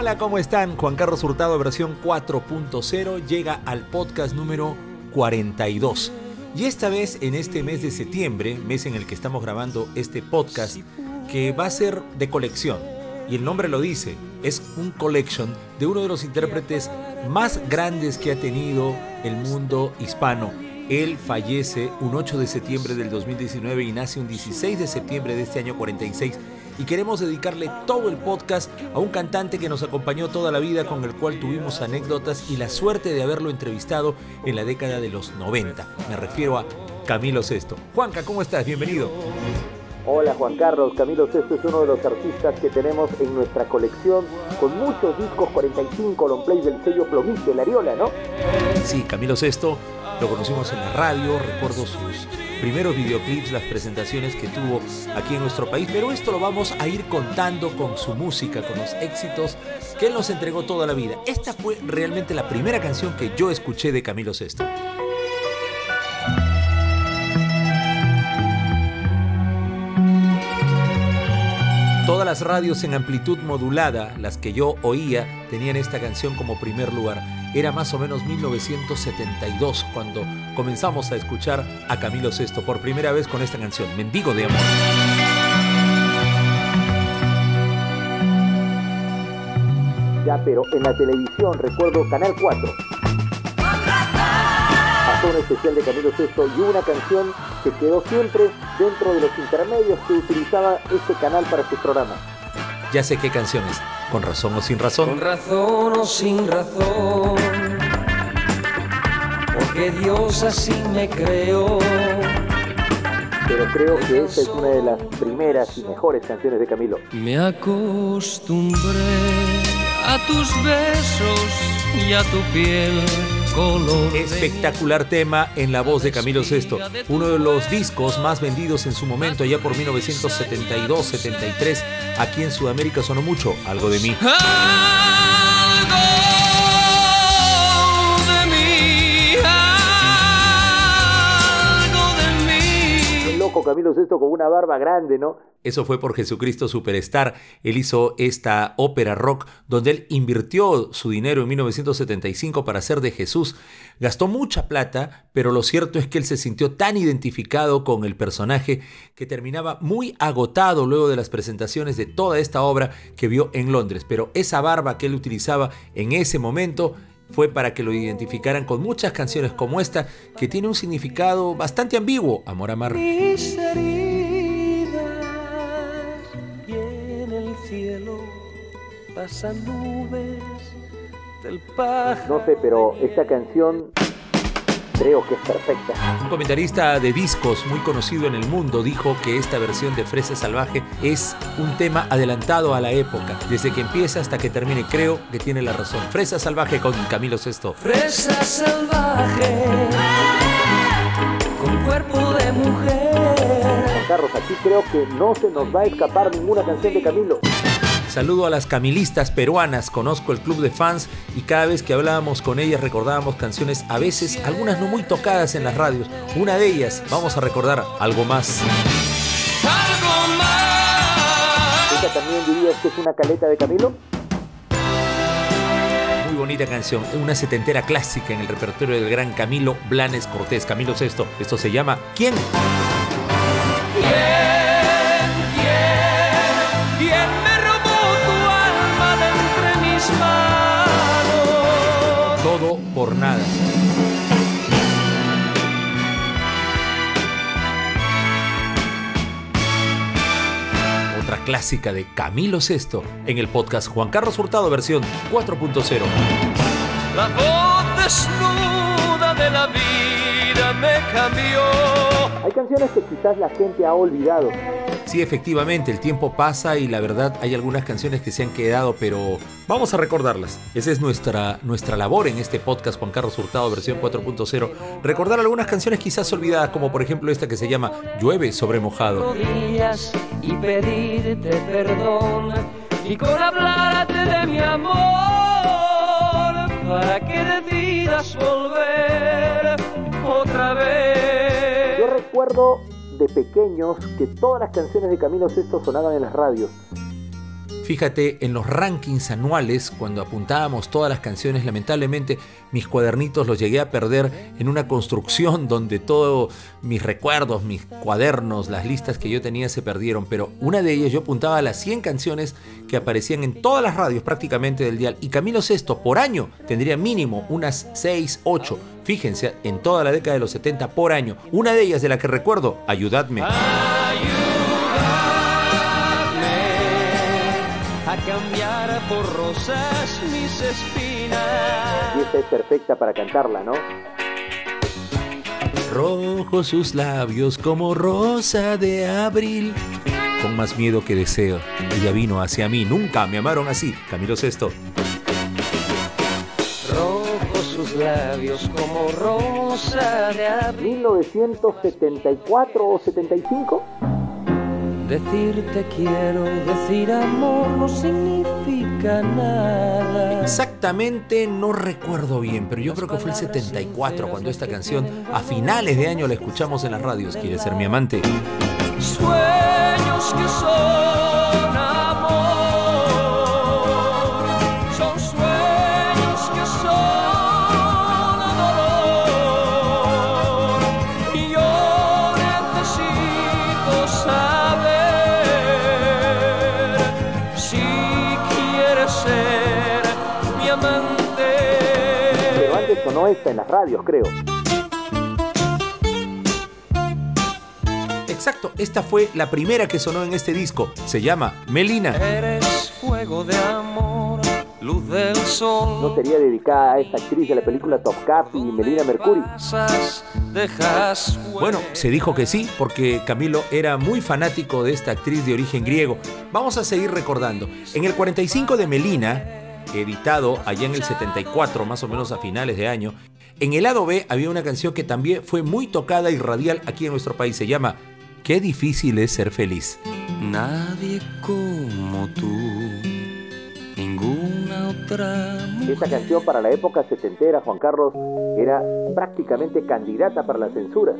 Hola, ¿cómo están? Juan Carlos Hurtado, versión 4.0, llega al podcast número 42. Y esta vez, en este mes de septiembre, mes en el que estamos grabando este podcast, que va a ser de colección. Y el nombre lo dice, es un collection de uno de los intérpretes más grandes que ha tenido el mundo hispano. Él fallece un 8 de septiembre del 2019 y nace un 16 de septiembre de este año 46 y queremos dedicarle todo el podcast a un cantante que nos acompañó toda la vida, con el cual tuvimos anécdotas y la suerte de haberlo entrevistado en la década de los 90. Me refiero a Camilo Sesto. Juanca, ¿cómo estás? Bienvenido. Hola Juan Carlos, Camilo Sesto es uno de los artistas que tenemos en nuestra colección con muchos discos 45 long play del sello Plomiste, la Ariola, ¿no? Sí, Camilo Sesto lo conocimos en la radio, recuerdo sus primeros videoclips, las presentaciones que tuvo aquí en nuestro país, pero esto lo vamos a ir contando con su música, con los éxitos que él nos entregó toda la vida. Esta fue realmente la primera canción que yo escuché de Camilo Sesto. Todas las radios en amplitud modulada, las que yo oía, tenían esta canción como primer lugar. Era más o menos 1972 cuando comenzamos a escuchar a Camilo VI por primera vez con esta canción, Mendigo de Amor. Ya, pero en la televisión, recuerdo Canal 4. Pasó un especial de Camilo VI y una canción que quedó siempre dentro de los intermedios que utilizaba este canal para este programa. Ya sé qué canciones, con razón o sin razón. Con razón o sin razón, porque Dios así me creó. Pero creo que esta es una de las primeras y mejores canciones de Camilo. Me acostumbré a tus besos y a tu piel color. Espectacular tema en la voz de Camilo VI, uno de los discos más vendidos en su momento, allá por 1972-73. Aquí en Sudamérica sonó mucho, algo de mí. Algo Camilo VI con una barba grande, ¿no? Eso fue por Jesucristo Superstar. Él hizo esta ópera rock donde él invirtió su dinero en 1975 para hacer de Jesús. Gastó mucha plata, pero lo cierto es que él se sintió tan identificado con el personaje que terminaba muy agotado luego de las presentaciones de toda esta obra que vio en Londres. Pero esa barba que él utilizaba en ese momento fue para que lo identificaran con muchas canciones como esta, que tiene un significado bastante ambiguo, Amor Amar. Mis heridas y en el cielo pasan nubes del pájaro. No sé, pero esta canción creo que es perfecta. Un comentarista de discos muy conocido en el mundo dijo que esta versión de Fresa Salvaje es un tema adelantado a la época. Desde que empieza hasta que termine, creo que tiene la razón. Fresa Salvaje con Camilo Sesto. Fresa salvaje con cuerpo de mujer. Juan Carlos, aquí creo que no se nos va a escapar ninguna canción de Camilo. Saludo a las camilistas peruanas, conozco el club de fans y cada vez que hablábamos con ellas recordábamos canciones, a veces algunas no muy tocadas en las radios. Una de ellas, vamos a recordar algo más. Algo más. ¿Esta también dirías que es una caleta de Camilo? Muy bonita canción, una setentera clásica en el repertorio del gran Camilo Blanes Cortés, Camilo Sesto. Esto se llama ¿Quién? ¿Quién, por nada. Otra clásica de Camilo Sesto en el podcast Juan Carlos Hurtado versión 4.0. La voz desnuda de la vida me cambió. Hay canciones que quizás la gente ha olvidado. Sí, efectivamente, el tiempo pasa y la verdad hay algunas canciones que se han quedado, pero vamos a recordarlas. Esa es nuestra, nuestra labor en este podcast Juan Carlos Hurtado versión 4.0. Recordar algunas canciones quizás olvidadas, como por ejemplo esta que se llama Llueve sobre mojado. rodillas y pedirte perdón y con hablarte de mi amor para que decidas volver otra vez. Yo recuerdo de pequeños que todas las canciones de Camilo Sesto sonaban en las radios. Fíjate, en los rankings anuales, cuando apuntábamos todas las canciones, lamentablemente mis cuadernitos los llegué a perder en una construcción donde todos mis recuerdos, mis cuadernos, las listas que yo tenía se perdieron. Pero una de ellas yo apuntaba las 100 canciones que aparecían en todas las radios prácticamente del dial. Y Camilo Sesto por año tendría mínimo unas 6, 8. Fíjense, en toda la década de los 70 por año. Una de ellas de la que recuerdo, Ayudadme. A cambiar por rosas mis espinas. Y esta es perfecta para cantarla, ¿no? Rojos sus labios como rosa de abril. Con más miedo que deseo, ella vino hacia mí. Nunca me amaron así. Camilo Sesto. Rojos sus labios como rosa de abril. 1974 o 75. Decirte quiero, decir amor no significa nada. Exactamente no recuerdo bien, pero yo creo que fue el 74 cuando esta canción a finales de año la escuchamos en las radios. ¿Quiere ser mi amante? Sueños que son en las radios, creo. Exacto, esta fue la primera que sonó en este disco. Se llama Melina. Eres fuego de amor, luz del sol. ¿No sería dedicada a esta actriz de la película Top Cap y Melina Mercury? Pasas, dejas Bueno, se dijo que sí, porque Camilo era muy fanático de esta actriz de origen griego. Vamos a seguir recordando. En el 45 de Melina, editado allá en el 74, más o menos a finales de año, en el lado B había una canción que también fue muy tocada y radial aquí en nuestro país. Se llama Qué difícil es ser feliz. Nadie como tú, ninguna otra Esta canción para la época setentera, Juan Carlos, era prácticamente candidata para la censura.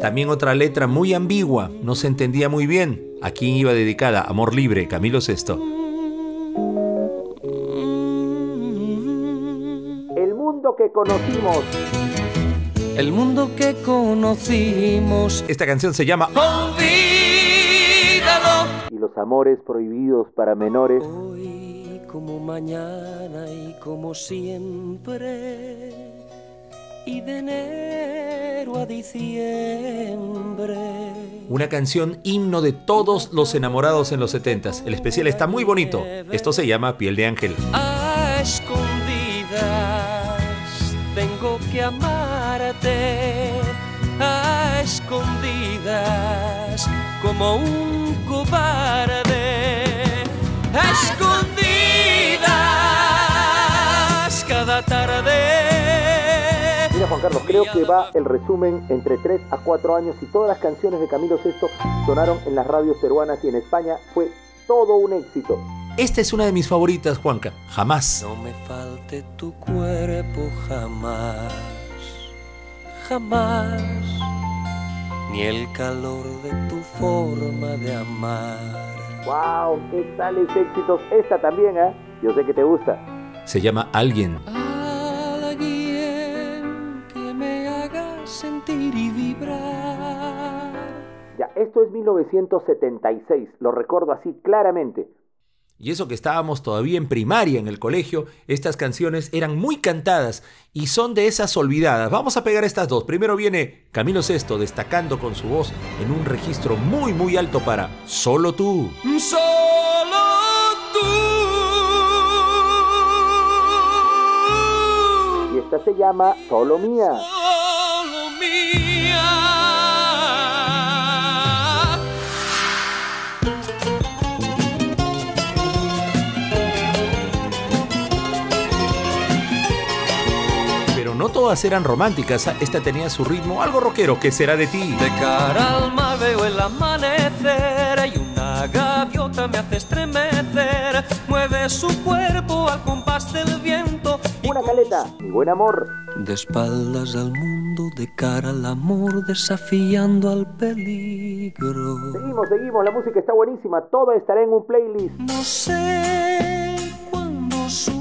También otra letra muy ambigua, no se entendía muy bien. ¿A quién iba dedicada? Amor libre, Camilo VI. Mundo que conocimos. El mundo que conocimos, Esta canción se llama olvídalo. y los amores prohibidos para menores. Hoy como mañana y como siempre, y de enero a diciembre. Una canción himno de todos los enamorados en los 70s. El especial está muy bonito. Esto se llama Piel de Ángel. A escondidas que amarte. A escondidas como un cobarde. A escondidas cada tarde. Mira Juan Carlos, creo que va el resumen entre 3 a 4 años y todas las canciones de Camilo VI sonaron en las radios peruanas y en España. Fue todo un éxito. Esta es una de mis favoritas, Juanca. Jamás. No me falte tu cuerpo jamás, jamás, ni el calor de tu forma de amar. ¡Wow! ¿Qué tales éxitos? Esta también, ¿eh? Yo sé que te gusta. Se llama Alguien. Alguien que me haga sentir y vibrar. Ya, esto es 1976, lo recuerdo así claramente. Y eso que estábamos todavía en primaria en el colegio, estas canciones eran muy cantadas y son de esas olvidadas. Vamos a pegar estas dos. Primero viene Camilo Sesto destacando con su voz en un registro muy muy alto para Solo tú. Solo tú. Y esta se llama Solo Mía. No todas eran románticas, esta tenía su ritmo algo rockero, ¿qué será de ti? De cara al mar veo el amanecer y una gaviota me hace estremecer. Mueve su cuerpo al compás del viento. y Una caleta. Mi buen amor. De espaldas al mundo, de cara al amor, desafiando al peligro. Seguimos, seguimos, la música está buenísima, toda estará en un playlist. No sé cuándo más.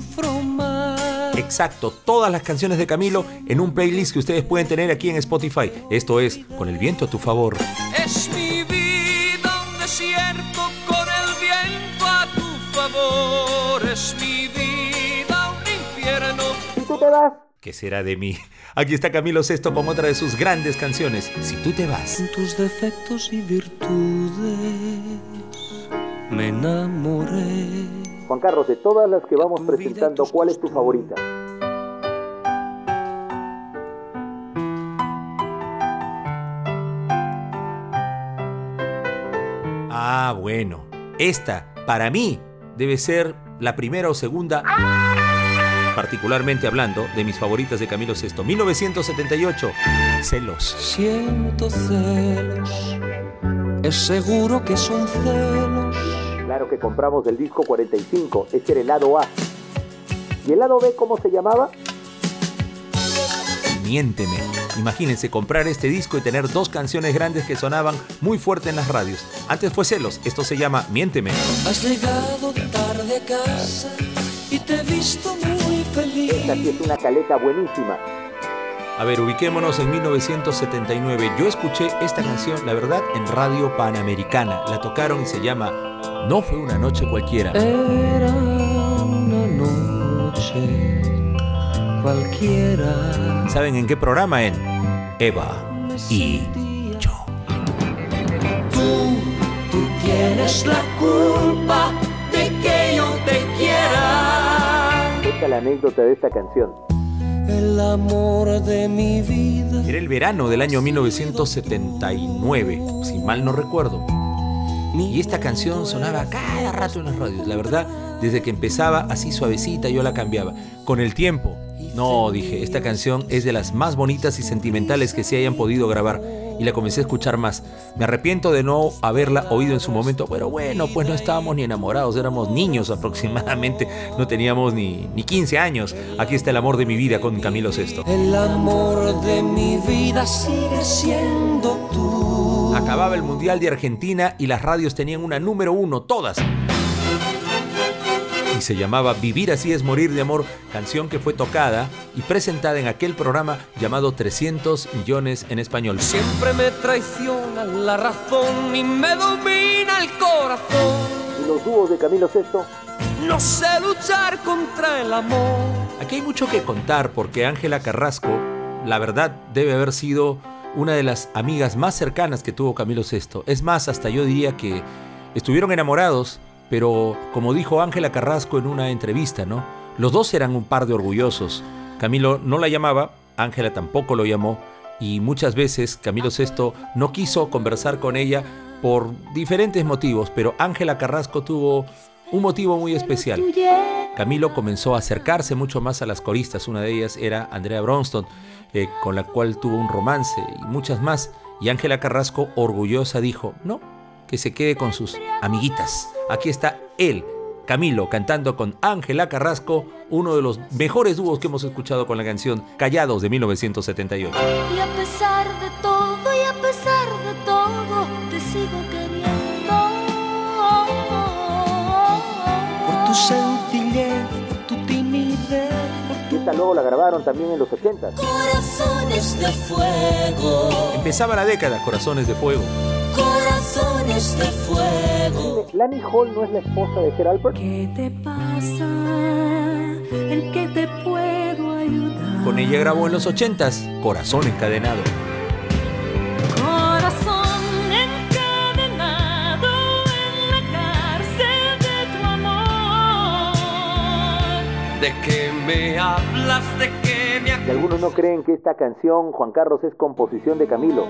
Exacto, todas las canciones de Camilo en un playlist que ustedes pueden tener aquí en Spotify. Esto es Con el viento a tu favor. Es mi vida un desierto con el viento a tu favor. Es mi vida un infierno. Si tú te vas, ¿Qué será de mí? Aquí está Camilo Sesto con otra de sus grandes canciones, Si tú te vas. Tus defectos y virtudes me enamoré. Juan Carlos, de todas las que vamos y presentando, ¿cuál es tu favorita? Ah, bueno. Esta, para mí, debe ser la primera o segunda, particularmente hablando de mis favoritas de Camilo Sesto. 1978, Celos. Siento celos, es seguro que son celos. Claro que compramos el disco 45, ese era el lado A. ¿Y el lado B cómo se llamaba? Miénteme. Imagínense comprar este disco y tener dos canciones grandes que sonaban muy fuerte en las radios. Antes fue Celos, esto se llama Miénteme. Has llegado tarde a casa y te he visto muy feliz. Esta sí es una caleta buenísima. A ver, ubiquémonos en 1979. Yo escuché esta canción, la verdad, en Radio Panamericana. La tocaron y se llama No fue una noche cualquiera. Era una noche cualquiera. ¿Saben en qué programa? En Eva y yo. Tú, tú tienes la culpa de que yo te quiera. Esta es la anécdota de esta canción. El amor de mi vida. Era el verano del año 1979, si mal no recuerdo. Y esta canción sonaba cada rato en las radios. La verdad, desde que empezaba así suavecita yo la cambiaba. Con el tiempo, no, dije, esta canción es de las más bonitas y sentimentales que se hayan podido grabar. Y la comencé a escuchar más. Me arrepiento de no haberla oído en su momento. Pero bueno, pues no estábamos ni enamorados, éramos niños aproximadamente. No teníamos ni, ni 15 años. Aquí está el amor de mi vida con Camilo Sesto. El amor de mi vida sigue siendo tú. Acababa el Mundial de Argentina y las radios tenían una número uno, todas. Y se llamaba Vivir así es morir de amor, canción que fue tocada y presentada en aquel programa llamado 300 millones en español. Siempre me traiciona la razón y me domina el corazón. ¿Y los dúos de Camilo Sesto? No sé luchar contra el amor. Aquí hay mucho que contar porque Ángela Carrasco, la verdad, debe haber sido una de las amigas más cercanas que tuvo Camilo Sesto. Es más, hasta yo diría que estuvieron enamorados, pero como dijo Ángela Carrasco en una entrevista, ¿no? Los dos eran un par de orgullosos. Camilo no la llamaba, Ángela tampoco lo llamó, y muchas veces Camilo Sesto no quiso conversar con ella por diferentes motivos, pero Ángela Carrasco tuvo un motivo muy especial. Camilo comenzó a acercarse mucho más a las coristas, una de ellas era Andrea Bronston, eh, con la cual tuvo un romance y muchas más. Y Ángela Carrasco, orgullosa, dijo, no, que se quede con sus amiguitas. Aquí está él, Camilo, cantando con Ángela Carrasco, uno de los mejores dúos que hemos escuchado con la canción Callados de 1978. Y a pesar de todo, y a pesar de todo, te sigo queriendo. Por tu sencillez, esta luego la grabaron también en los 80. Corazones de fuego, Empezaba la década, Corazones de Fuego. corazones de fuego. ¿Lani Hall no es la esposa de Gerald Alpert? ¿Qué te pasa? ¿En qué te puedo ayudar? Con ella grabó en los 80s Corazón Encadenado. ¿De qué me hablas? ¿De qué me Y algunos no creen que esta canción, Juan Carlos, es composición de Camilo.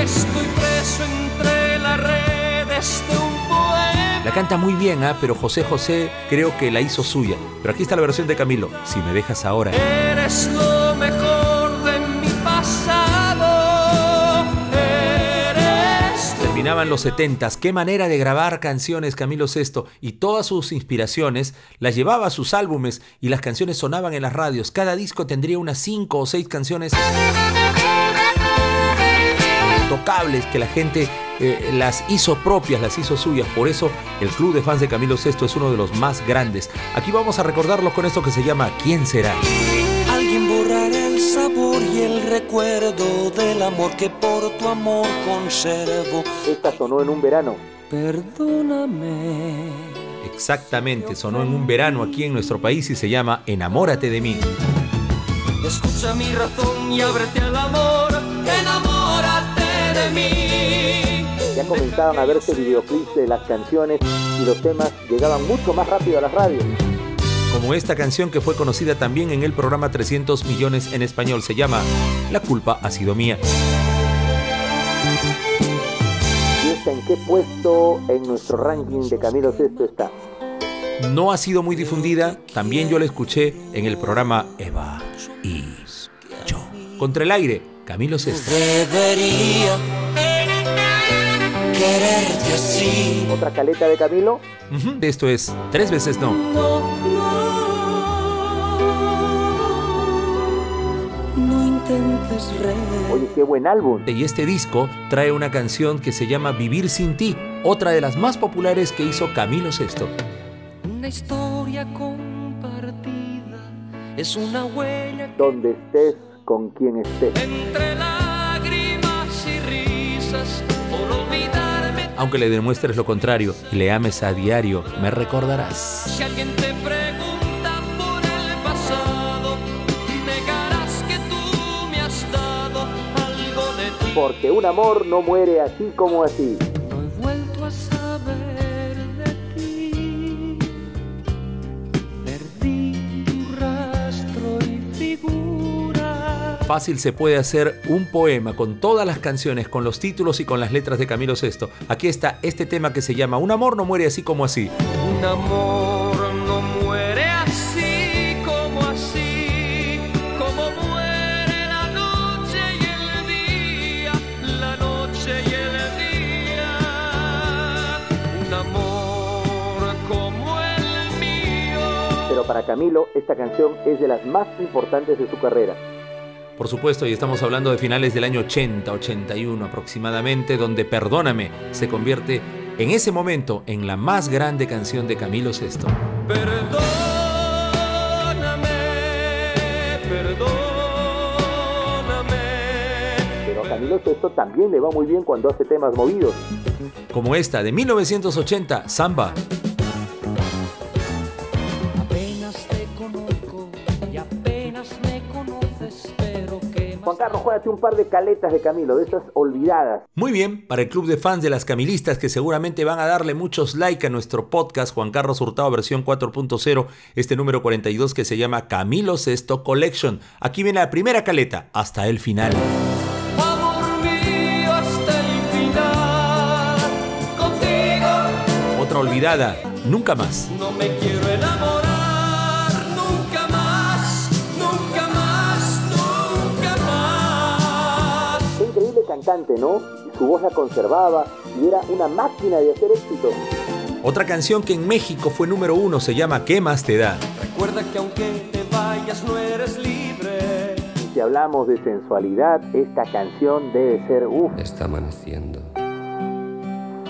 Estoy preso entre las redes de un poema. La canta muy bien, ¿ah? pero José José creo que la hizo suya. Pero aquí está la versión de Camilo. Si me dejas ahora. Eres lo terminaban los 70s. Qué manera de grabar canciones Camilo Sesto y todas sus inspiraciones las llevaba a sus álbumes y las canciones sonaban en las radios. Cada disco tendría unas 5 o 6 canciones tocables que la gente eh, las hizo propias, las hizo suyas. Por eso el club de fans de Camilo Sesto es uno de los más grandes. Aquí vamos a recordarlo con esto que se llama ¿Quién será? Alguien borrará el sabor y el recuerdo del amor que por tu amor conservo. Esta sonó en un verano. Perdóname. Exactamente, sonó en un verano aquí en nuestro país y se llama Enamórate de mí. Escucha mi razón y ábrete al amor, enamórate de mí. Ya comenzaban a verse videoclips de las canciones y los temas llegaban mucho más rápido a las radios. Como esta canción que fue conocida también en el programa 300 millones en español, se llama La culpa ha sido mía. ¿Y esta en qué puesto en nuestro ranking de Camilo Sesto está? No ha sido muy difundida, también yo la escuché en el programa Eva y yo. Contra el aire, Camilo Sesto. Debería quererte así. ¿Otra caleta de Camilo? Ujú, Esto es Tres veces no. No Oye, qué buen álbum. Y este disco trae una canción que se llama Vivir sin ti, otra de las más populares que hizo Camilo Sesto. Una historia compartida es una huella Donde estés, con quien estés. Entre lágrimas y risas, por olvidarme. Aunque le demuestres lo contrario y le ames a diario, me recordarás. Si alguien te pregunta Porque un amor no muere así como así. No he vuelto a saber de ti. Perdí tu rastro y figura. Fácil se puede hacer un poema con todas las canciones, con los títulos y con las letras de Camilo Sesto. Aquí está este tema que se llama Un amor no muere así como así. Un amor Pero para Camilo, esta canción es de las más importantes de su carrera. Por supuesto, y estamos hablando de finales del año 80, 81 aproximadamente, donde Perdóname se convierte en ese momento en la más grande canción de Camilo Sesto. Perdóname, perdóname. Pero a Camilo Sesto también le va muy bien cuando hace temas movidos. Como esta de 1980, Samba. Juan Carlos, juégate un par de caletas de Camilo, de esas olvidadas. Muy bien, para el club de fans de las camilistas que seguramente van a darle muchos like a nuestro podcast Juan Carlos Hurtado versión 4.0, este número 42 que se llama Camilo Sesto Collection. Aquí viene la primera caleta, hasta el final. Amor mío hasta el final. Contigo Otra olvidada, nunca más. no me quiero enamorar. Cantante, ¿no? Y su voz la conservaba y era una máquina de hacer éxito. Otra canción que en México fue número uno se llama ¿Qué más te da? Recuerda que aunque te vayas no eres libre. Y si hablamos de sensualidad, esta canción debe ser uff. Está amaneciendo.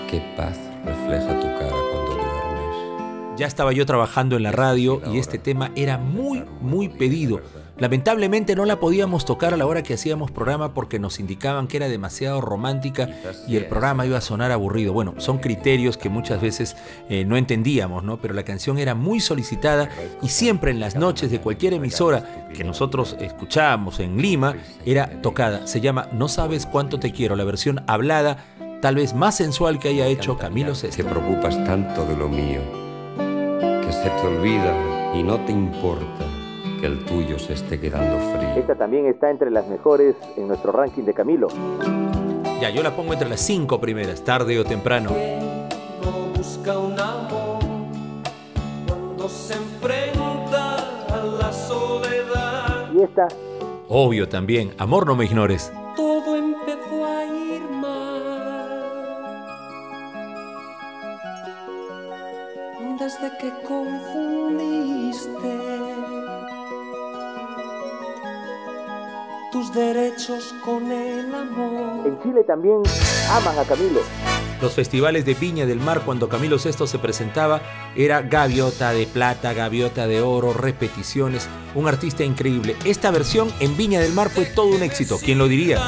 Qué paz refleja tu cara cuando duermes. Ya estaba yo trabajando en la radio y este tema era muy, muy pedido. Lamentablemente no la podíamos tocar a la hora que hacíamos programa porque nos indicaban que era demasiado romántica y el programa iba a sonar aburrido. Bueno, son criterios que muchas veces eh, no entendíamos, ¿no? Pero la canción era muy solicitada y siempre en las noches de cualquier emisora que nosotros escuchábamos en Lima era tocada. Se llama No sabes cuánto te quiero, la versión hablada, tal vez más sensual que haya hecho Camilo Te Sesto. preocupas tanto de lo mío que se te olvida y no te importa que el tuyo se esté quedando frío. Esta también está entre las mejores en nuestro ranking de Camilo. Ya, yo la pongo entre las cinco primeras, tarde o temprano. No busca un amor cuando se enfrenta a la soledad. Y esta. Obvio también, amor no me ignores. Todo empezó a ir mal. Desde que confundí derechos con el amor. En Chile también aman a Camilo. Los festivales de Viña del Mar cuando Camilo VI se presentaba era gaviota de plata, gaviota de oro, repeticiones, un artista increíble. Esta versión en Viña del Mar fue todo un éxito, ¿quién lo diría?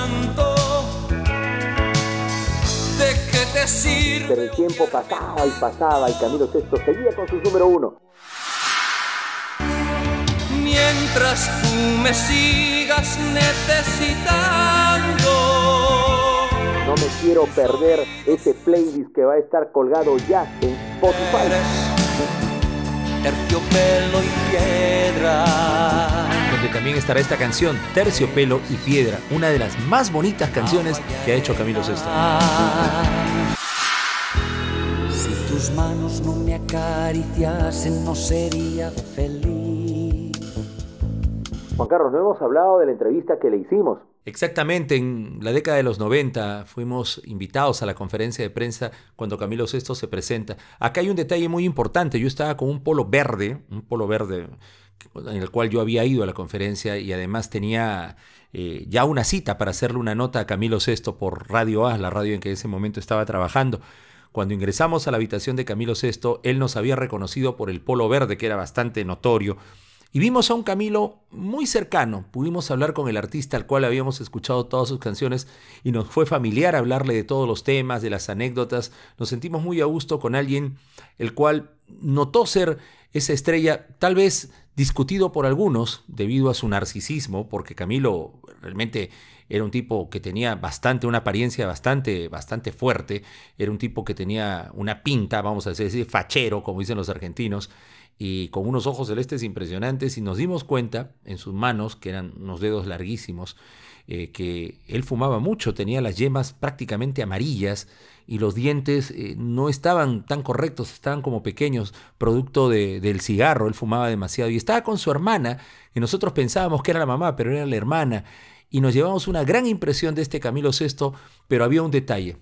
Pero el tiempo pasaba y pasaba y Camilo VI seguía con su número uno. Mientras tú me sigas necesitando. No me quiero perder ese playlist que va a estar colgado ya en Spotify. Eres terciopelo y piedra. Donde también estará esta canción, Terciopelo y Piedra, una de las más bonitas canciones que ha hecho Camilo VI. Si tus manos no me acariciasen, no sería feliz. Juan Carlos, no hemos hablado de la entrevista que le hicimos. Exactamente, en la década de los 90 fuimos invitados a la conferencia de prensa cuando Camilo VI se presenta. Acá hay un detalle muy importante, yo estaba con un polo verde, un polo verde en el cual yo había ido a la conferencia y además tenía eh, ya una cita para hacerle una nota a Camilo VI por Radio A, la radio en que en ese momento estaba trabajando. Cuando ingresamos a la habitación de Camilo VI, él nos había reconocido por el polo verde, que era bastante notorio, y vimos a un Camilo muy cercano. Pudimos hablar con el artista al cual habíamos escuchado todas sus canciones y nos fue familiar hablarle de todos los temas, de las anécdotas. Nos sentimos muy a gusto con alguien el cual notó ser esa estrella, tal vez discutido por algunos debido a su narcisismo, porque Camilo realmente era un tipo que tenía bastante, una apariencia bastante, bastante fuerte, era un tipo que tenía una pinta, vamos a decir, fachero, como dicen los argentinos, y con unos ojos celestes impresionantes, y nos dimos cuenta en sus manos, que eran unos dedos larguísimos, eh, que él fumaba mucho, tenía las yemas prácticamente amarillas y los dientes eh, no estaban tan correctos, estaban como pequeños, producto de- del cigarro, él fumaba demasiado y estaba con su hermana, que nosotros pensábamos que era la mamá, pero era la hermana, y nos llevamos una gran impresión de este Camilo VI, pero había un detalle.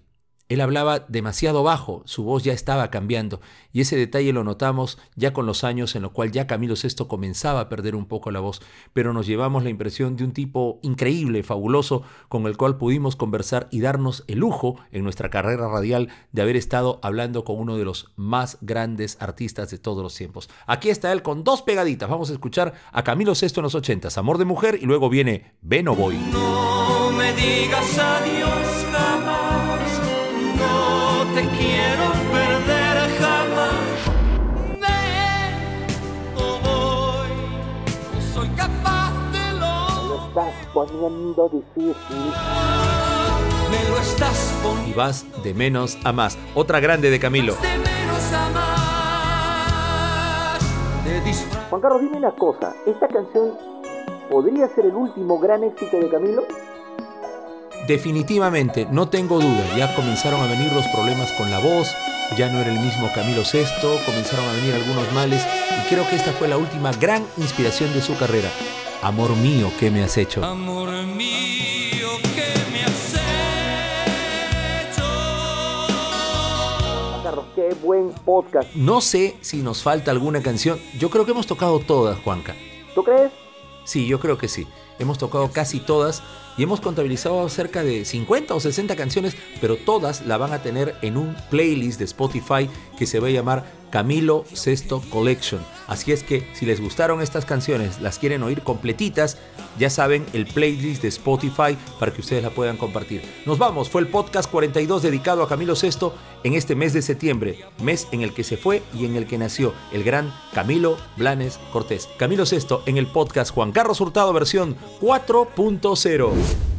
Él hablaba demasiado bajo, su voz ya estaba cambiando, y ese detalle lo notamos ya con los años en lo cual ya Camilo VI comenzaba a perder un poco la voz, pero nos llevamos la impresión de un tipo increíble, fabuloso, con el cual pudimos conversar y darnos el lujo en nuestra carrera radial de haber estado hablando con uno de los más grandes artistas de todos los tiempos. Aquí está él con dos pegaditas, vamos a escuchar a Camilo VI en los ochentas, Amor de Mujer, y luego viene Ven o Voy. No me digas adiós jamás. Te quiero perder jamás. Ven o voy. No soy capaz de Lo lo. estás poniendo difícil. Me lo estás poniendo Y vas de menos a más. Otra grande de Camilo. de menos a más. Juan Carlos, dime una cosa. ¿Esta canción podría ser el último gran éxito de Camilo? Definitivamente, no tengo duda, ya comenzaron a venir los problemas con la voz, ya no era el mismo Camilo VI, comenzaron a venir algunos males y creo que esta fue la última gran inspiración de su carrera. Amor mío, ¿qué me has hecho? Amor mío, que me has hecho? Carlos, qué buen podcast. No sé si nos falta alguna canción, yo creo que hemos tocado todas, Juanca. ¿Tú crees? Sí, yo creo que sí. Hemos tocado casi todas y hemos contabilizado cerca de 50 o 60 canciones, pero todas la van a tener en un playlist de Spotify que se va a llamar Camilo Sesto Collection. Así es que si les gustaron estas canciones, las quieren oír completitas, ya saben el playlist de Spotify para que ustedes la puedan compartir. Nos vamos, fue el podcast 42 dedicado a Camilo Sesto en este mes de septiembre, mes en el que se fue y en el que nació el gran Camilo Blanes Cortés. Camilo Sesto en el podcast Juan Carlos Hurtado versión 4.0.